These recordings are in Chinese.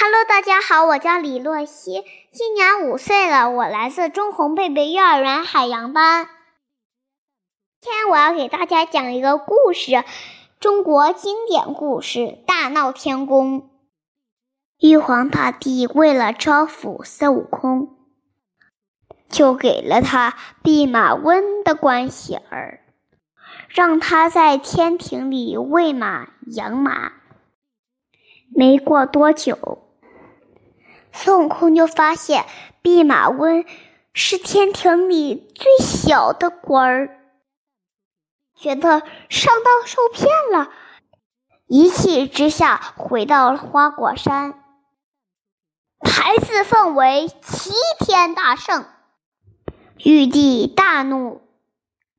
Hello，大家好，我叫李洛西，今年五岁了，我来自中红贝贝幼儿园海洋班。今天我要给大家讲一个故事，中国经典故事《大闹天宫》。玉皇大帝为了招抚孙悟空，就给了他弼马温的关系儿，让他在天庭里喂马养马。没过多久。孙悟空就发现弼马温是天庭里最小的官儿，觉得上当受骗了，一气之下回到了花果山，牌子奉为齐天大圣。玉帝大怒，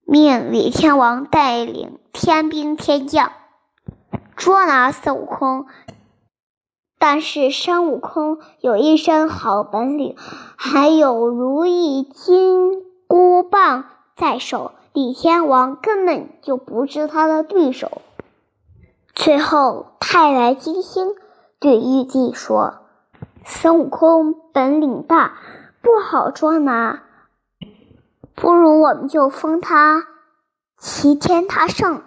命李天王带领天兵天将捉拿孙悟空。但是孙悟空有一身好本领，还有如意金箍棒在手，李天王根本就不是他的对手。最后，太白金星对玉帝说：“孙悟空本领大，不好捉拿，不如我们就封他齐天大圣，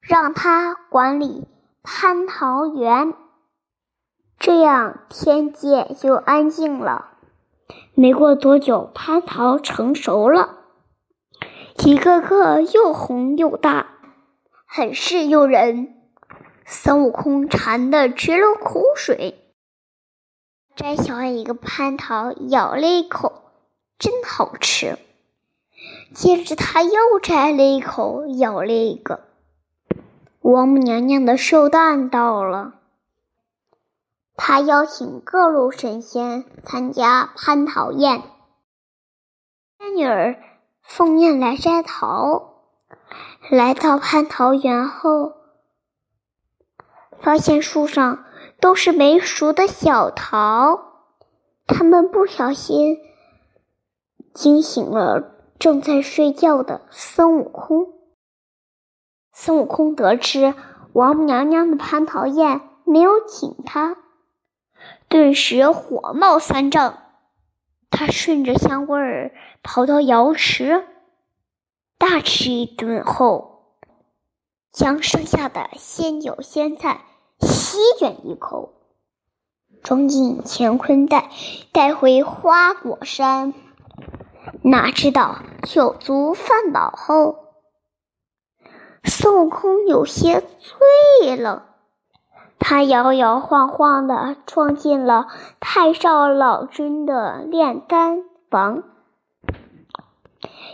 让他管理蟠桃园。”这样天界就安静了。没过多久，蟠桃成熟了，一个个又红又大，很是诱人。孙悟空馋得直流口水，摘下一个蟠桃，咬了一口，真好吃。接着他又摘了一口，咬了一个。王母娘娘的寿诞到了。他邀请各路神仙参加蟠桃宴，仙女儿奉宴来摘桃。来到蟠桃园后，发现树上都是没熟的小桃，他们不小心惊醒了正在睡觉的孙悟空。孙悟空得知王母娘娘的蟠桃宴没有请他。顿时火冒三丈，他顺着香味儿跑到瑶池，大吃一顿后，将剩下的鲜酒鲜菜席卷一口，装进乾坤袋，带回花果山。哪知道酒足饭饱后，孙悟空有些醉了。他摇摇晃晃地撞进了太上老君的炼丹房，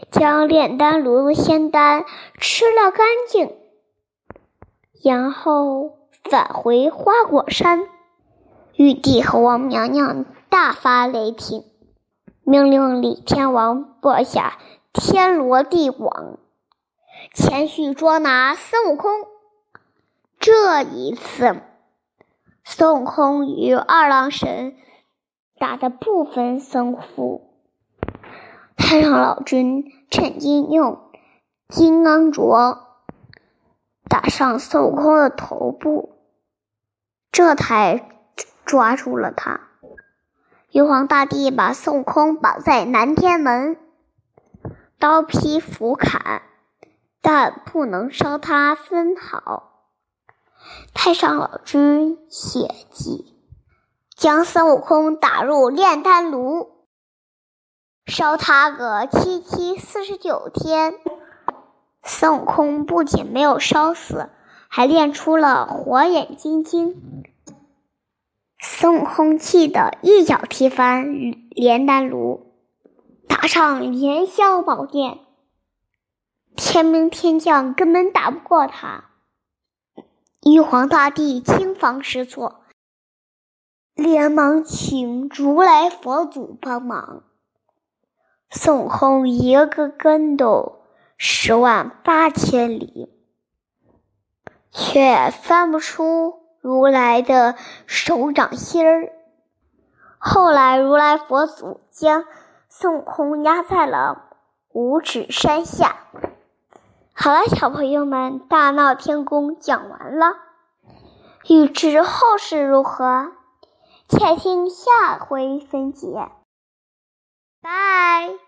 将炼丹炉的仙丹吃了干净，然后返回花果山。玉帝和王娘娘大发雷霆，命令李天王布下天罗地网，前去捉拿孙悟空。这一次。孙悟空与二郎神打得不分胜负，太上老君趁机用金刚镯打上孙悟空的头部，这才抓住了他。玉皇大帝把孙悟空绑在南天门，刀劈斧砍，但不能伤他分毫。太上老君血迹，将孙悟空打入炼丹炉，烧他个七七四十九天。孙悟空不仅没有烧死，还练出了火眼金睛。孙悟空气得一脚踢翻炼丹炉，打上凌霄宝殿，天兵天将根本打不过他。玉皇大帝惊慌失措，连忙请如来佛祖帮忙。孙悟空一个跟斗十万八千里，却翻不出如来的手掌心儿。后来，如来佛祖将孙悟空压在了五指山下。好了，小朋友们，大闹天宫讲完了。欲知后事如何，且听下回分解。拜。